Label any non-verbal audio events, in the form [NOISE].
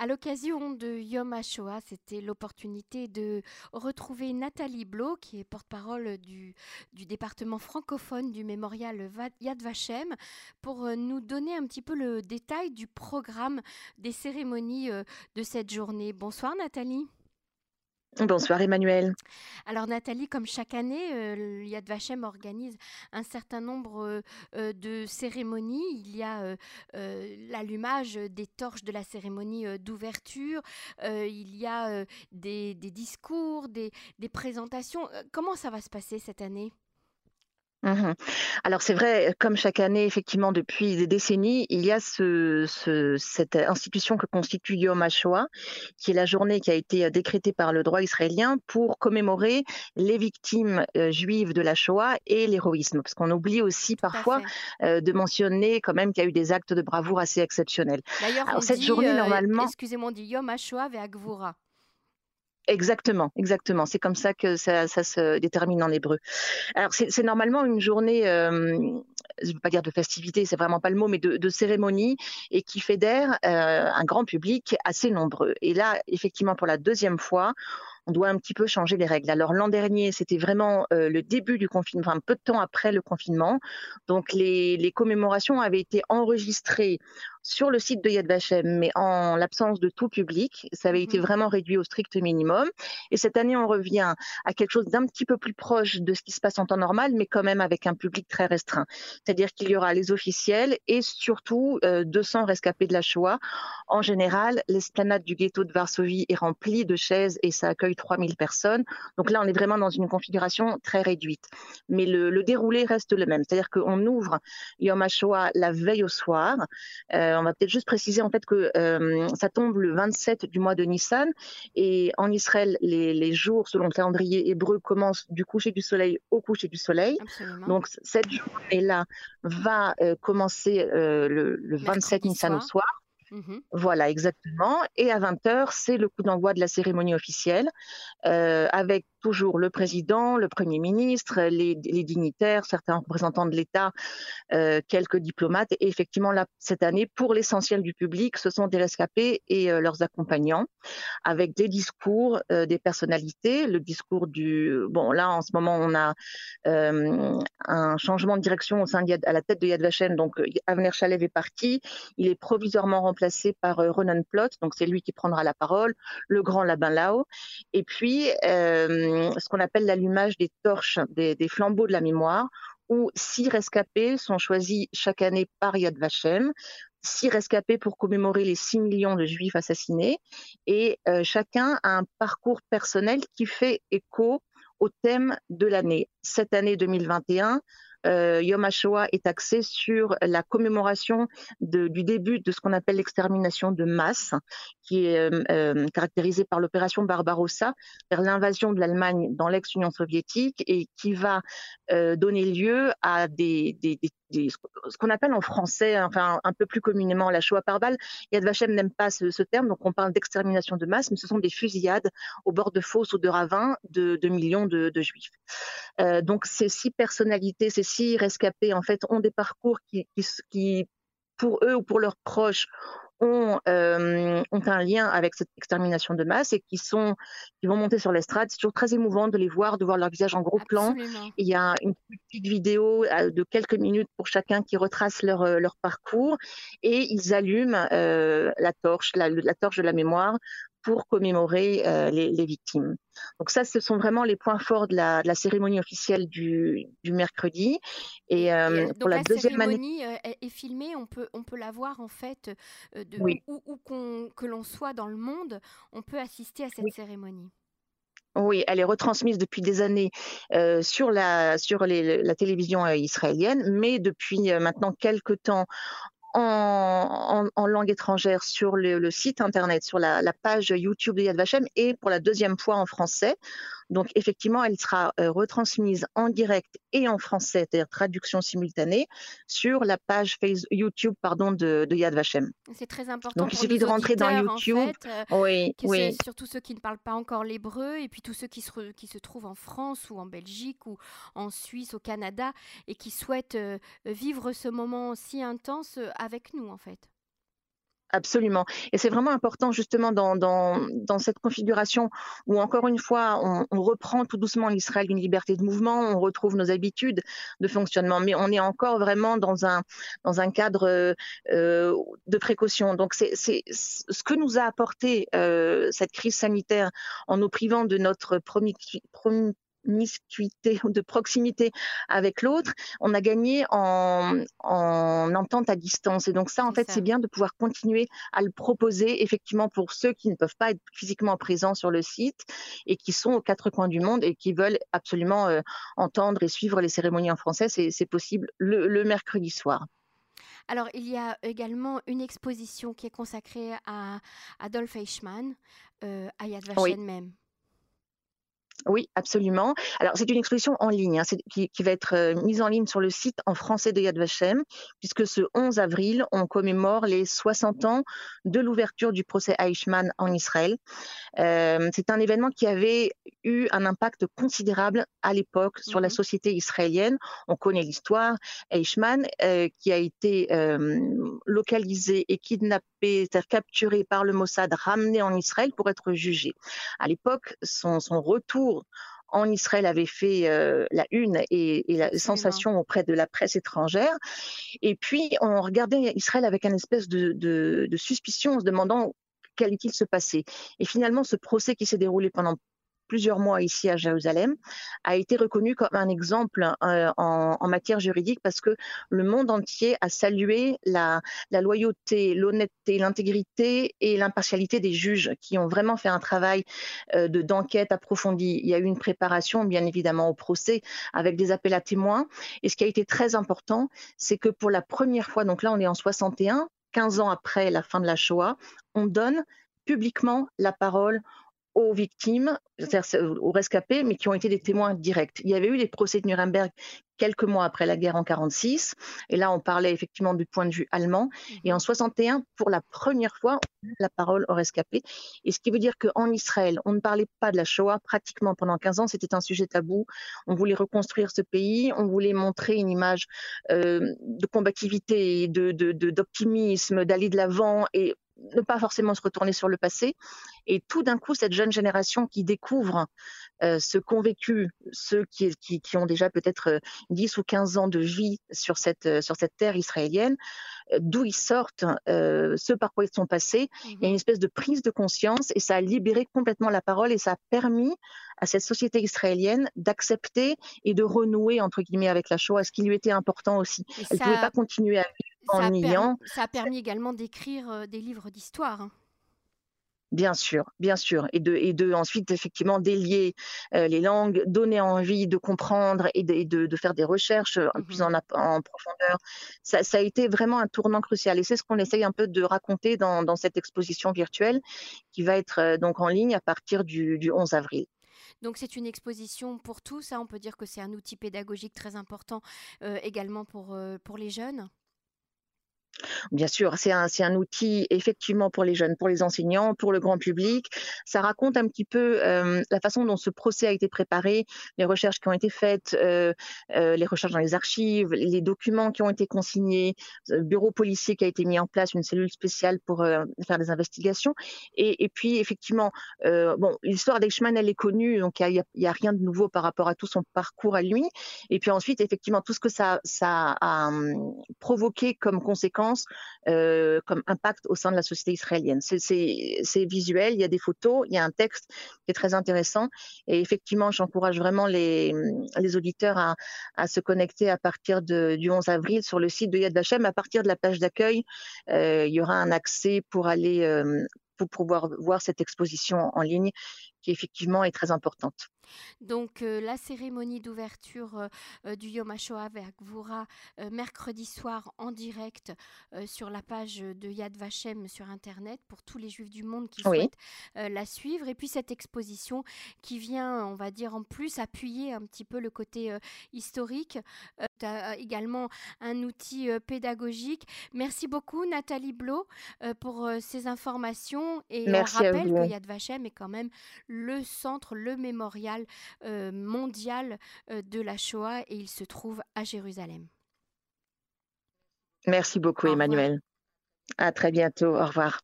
À l'occasion de Yom HaShoah, c'était l'opportunité de retrouver Nathalie Blo, qui est porte-parole du, département francophone du mémorial Yad Vashem, pour euh, nous donner un petit peu le détail du programme des cérémonies euh, de cette journée. Bonsoir Nathalie. Bonsoir Emmanuel. Alors Nathalie, comme chaque année, euh, Yad Vashem organise un certain nombre euh, euh, de cérémonies. Il y a l'allumage des torches de la cérémonie d'ouverture, il y a des, discours, des présentations. Comment ça va se passer cette année? Mmh Alors c'est vrai, comme chaque année, effectivement, depuis des décennies, il y a ce, cette institution que constitue Yom HaShoah, qui est la journée qui a été euh, décrétée par le droit israélien pour commémorer les victimes euh, juives de la Shoah et l'héroïsme. Parce qu'on oublie aussi parfois euh, de mentionner quand même qu'il y a eu des actes de bravoure assez exceptionnels. D'ailleurs, cette journée, normalement... Excusez-moi, on dit Yom HaShoah Agvura. Exactement, exactement. C'est comme ça que ça, se détermine en hébreu. Alors c'est normalement une journée, euh, je ne veux pas dire de festivité, c'est vraiment pas le mot, mais de, cérémonie et qui fédère euh, un grand public assez nombreux. Et là, effectivement, pour la deuxième fois, on doit un petit peu changer les règles. Alors l'an dernier, c'était vraiment euh, le début du confinement, enfin peu de temps après le confinement. Donc les, les commémorations avaient été enregistrées sur le site de Yad Vashem, mais en l'absence de tout public. Ça avait été mmh. vraiment réduit au strict minimum. Et cette année, on revient à quelque chose d'un petit peu plus proche de ce qui se passe en temps normal, mais quand même avec un public très restreint. C'est-à-dire qu'il y aura les officiels et surtout 200 euh, rescapés de la Shoah. En général, l'esplanade du ghetto de Varsovie est remplie de chaises et ça accueille 3000 personnes. Donc là, on est vraiment dans une configuration très réduite. Mais le, déroulé reste le même. C'est-à-dire qu'on ouvre Yom HaShoah la veille au soir. Euh, on va peut-être juste préciser en fait que euh, ça tombe le 27 du mois de Nissan et en Israël, les, jours selon le calendrier hébreu commencent du coucher du soleil au coucher du soleil. Donc cette journée-là va euh, commencer le, 27 Nissan au soir. Mhm. Voilà, exactement. Et à 20h, c'est le coup d'envoi de la cérémonie officielle, avec toujours le président, le Premier ministre, les, dignitaires, certains représentants de l'État, euh, quelques diplomates. Et effectivement, cette année, pour l'essentiel du public, ce sont des rescapés et euh, leurs accompagnants, avec des discours euh, des personnalités. Le discours du... Bon, là, en ce moment, on a un changement de direction au sein de à la tête de Yad Vashem. Donc, Avner Chalev est parti. Il est provisoirement remplacé par Ronan Plot. Donc, c'est lui qui prendra la parole, le grand Labin Lao. Et puis, ce qu'on appelle l'allumage des torches, des, flambeaux de la mémoire, où six rescapés sont choisis chaque année par Yad Vashem, six rescapés pour commémorer les six millions de juifs assassinés, et euh, chacun a un parcours personnel qui fait écho au thème de l'année. Cette année 2021, euh, Yom HaShoah est axé sur la commémoration du début de ce qu'on appelle l'extermination de masse, qui est euh, euh, caractérisée par l'opération Barbarossa, vers l'invasion de l'Allemagne dans l'ex-Union soviétique et qui va donner lieu à ce qu'on appelle en français, enfin un peu plus communément la Shoah par balle. Yad Vashem n'aime pas ce, terme, donc on parle d'extermination de masse, mais ce sont des fusillades au bord de fosses ou de ravins de, millions de, juifs. donc ces six personnalités, ces six rescapés, en fait, ont des parcours qui, qui pour eux ou pour leurs proches, ont, euh, ont un lien avec cette extermination de masse et qui sont qui vont monter sur l'estrade. C'est toujours très émouvant de les voir, de voir leur visage en gros plan. Il y a une petite vidéo euh, de quelques minutes pour chacun qui retrace leur, euh, leur parcours et ils allument la torche, la, la, torche de la mémoire pour commémorer euh, les, victimes. Donc ça, ce sont vraiment les points forts de la, cérémonie officielle du, mercredi. Et, euh, pour la, deuxième cérémonie euh, est filmée, on peut, on peut la voir en fait de où, que l'on soit dans le monde, on peut assister à cette cérémonie. Oui, elle est retransmise depuis des années sur la sur la télévision israélienne, mais depuis maintenant quelques temps en, langue étrangère sur le, site internet, sur la, la, page YouTube de Yad Vashem et pour la deuxième fois en français. Donc effectivement, elle sera euh, retransmise en direct et en français, c'est-à-dire traduction simultanée, sur la page Facebook, YouTube pardon, de, Yad Vashem. C'est très important. Donc il suffit de rentrer dans YouTube. Euh, oui, oui. Surtout ceux qui ne parlent pas encore l'hébreu et puis tous ceux qui se, qui se trouvent en France ou en Belgique ou en Suisse, au Canada et qui souhaitent euh, vivre ce moment si intense avec nous en fait. Absolument. Et c'est vraiment important justement dans, cette configuration où encore une fois on, reprend tout doucement en Israël une liberté de mouvement, on retrouve nos habitudes de fonctionnement, mais on est encore vraiment dans un, cadre euh, de précaution. Donc c'est ce que nous a apporté euh, cette crise sanitaire en nous privant de notre premier [LAUGHS] de proximité avec l'autre, on a gagné en, en, entente à distance. Et donc ça, en fait, c'est bien de pouvoir continuer à le proposer effectivement pour ceux qui ne peuvent pas être physiquement présents sur le site et qui sont aux quatre coins du monde et qui veulent absolument euh, entendre et suivre les cérémonies en français. C'est possible le, le mercredi soir. Alors, il y a également une exposition qui est consacrée à Adolf Eichmann, euh, à Yad Vashem oui. même. Oui, absolument. Alors, c'est une exposition en ligne hein, qui, qui, va être euh, mise en ligne sur le site en français de Yad Vashem, puisque ce 11 avril, on commémore les 60 ans de l'ouverture du procès Eichmann en Israël. Euh, c'est un événement qui avait eu un impact considérable à l'époque sur la mmh société israélienne. On connaît l'histoire. Eichmann, euh, qui a été localisé et kidnappé, c'est-à-dire capturé par le Mossad, ramené en Israël pour être jugé. À l'époque, son, son retour en Israël avait fait euh, la une et, et la Absolument. sensation auprès de la presse étrangère. Et puis, on regardait Israël avec un espèce de, de, de suspicion, en se demandant qu'allait-il se passer. Et finalement, ce procès qui s'est déroulé pendant plusieurs mois ici à Jérusalem, a été reconnu comme un exemple euh, en, matière juridique parce que le monde entier a salué la, la loyauté, l'honnêteté, l'intégrité et l'impartialité des juges qui ont vraiment fait un travail euh, de d'enquête approfondie. Il y a eu une préparation, bien évidemment, au procès avec des appels à témoins. Et ce qui a été très important, c'est que pour la première fois, donc là on est en 61, 15 ans après la fin de la Shoah, on donne publiquement la parole aux victimes, aux rescapés, mais qui ont été des témoins directs. Il y avait eu les procès de Nuremberg quelques mois après la guerre en 46, et là on parlait effectivement du point de vue allemand. Et en 61, pour la première fois, la parole aux rescapés. Et ce qui veut dire qu'en Israël, on ne parlait pas de la Shoah pratiquement pendant 15 ans, c'était un sujet tabou. On voulait reconstruire ce pays, on voulait montrer une image euh, de combativité, d'optimisme, de, de, d'aller de l'avant, et ne pas forcément se retourner sur le passé. Et tout d'un coup, cette jeune génération qui découvre euh, ce qu'ont vécu ceux qui, qui, qui ont déjà peut-être 10 ou 15 ans de vie sur cette, euh, sur cette terre israélienne, euh, d'où ils sortent, euh, ce par quoi ils sont passés, mmh. il y a une espèce de prise de conscience et ça a libéré complètement la parole et ça a permis à cette société israélienne d'accepter et de renouer, entre guillemets, avec la Shoah, ce qui lui était important aussi. Et Elle ne pouvait pas continuer à Ça a permis également d'écrire euh, des livres d'histoire. Hein. Bien sûr, bien sûr, et de, et de ensuite effectivement délier euh, les langues, donner envie de comprendre et de, et de, de faire des recherches mmh plus en, en profondeur. Ça, ça, a été vraiment un tournant crucial et c'est ce qu'on essaye un peu de raconter dans, dans, cette exposition virtuelle qui va être euh, donc en ligne à partir du, du 11 avril. Donc c'est une exposition pour tous, hein. on peut dire que c'est un outil pédagogique très important euh, également pour, euh, pour les jeunes. Bien sûr, c'est un, un, outil effectivement pour les jeunes, pour les enseignants, pour le grand public. Ça raconte un petit peu euh, la façon dont ce procès a été préparé, les recherches qui ont été faites, euh, euh, les recherches dans les archives, les documents qui ont été consignés, le bureau policier qui a été mis en place, une cellule spéciale pour euh, faire des investigations. Et, et puis effectivement, euh, bon, l'histoire d'Eichmann, elle est connue, donc il n'y a, a, rien de nouveau par rapport à tout son parcours à lui. Et puis ensuite, effectivement, tout ce que ça, ça a hum, provoqué comme conséquence euh, comme impact au sein de la société israélienne. C'est visuel, il y a des photos, il y a un texte qui est très intéressant. Et effectivement, j'encourage vraiment les, auditeurs à, se connecter à partir du 11 avril sur le site de Yad Vashem. À partir de la page d'accueil, euh, il y aura un accès pour aller euh, pour pouvoir voir cette exposition en ligne qui effectivement est très importante. Donc euh, la cérémonie d'ouverture euh, euh du Yom HaShoah avec Gvura euh, mercredi soir en direct sur la page de Yad Vashem sur internet pour tous les juifs du monde qui oui. souhaitent la suivre et puis cette exposition qui vient on va dire en plus appuyer un petit peu le côté historique également un outil pédagogique. Merci beaucoup Nathalie Blo pour ces informations et Merci on rappelle que Yad Vashem est quand même le centre, le mémorial euh, mondial euh, de la Shoah et il se trouve à Jérusalem. Merci beaucoup, Au Emmanuel. À très bientôt. Au revoir.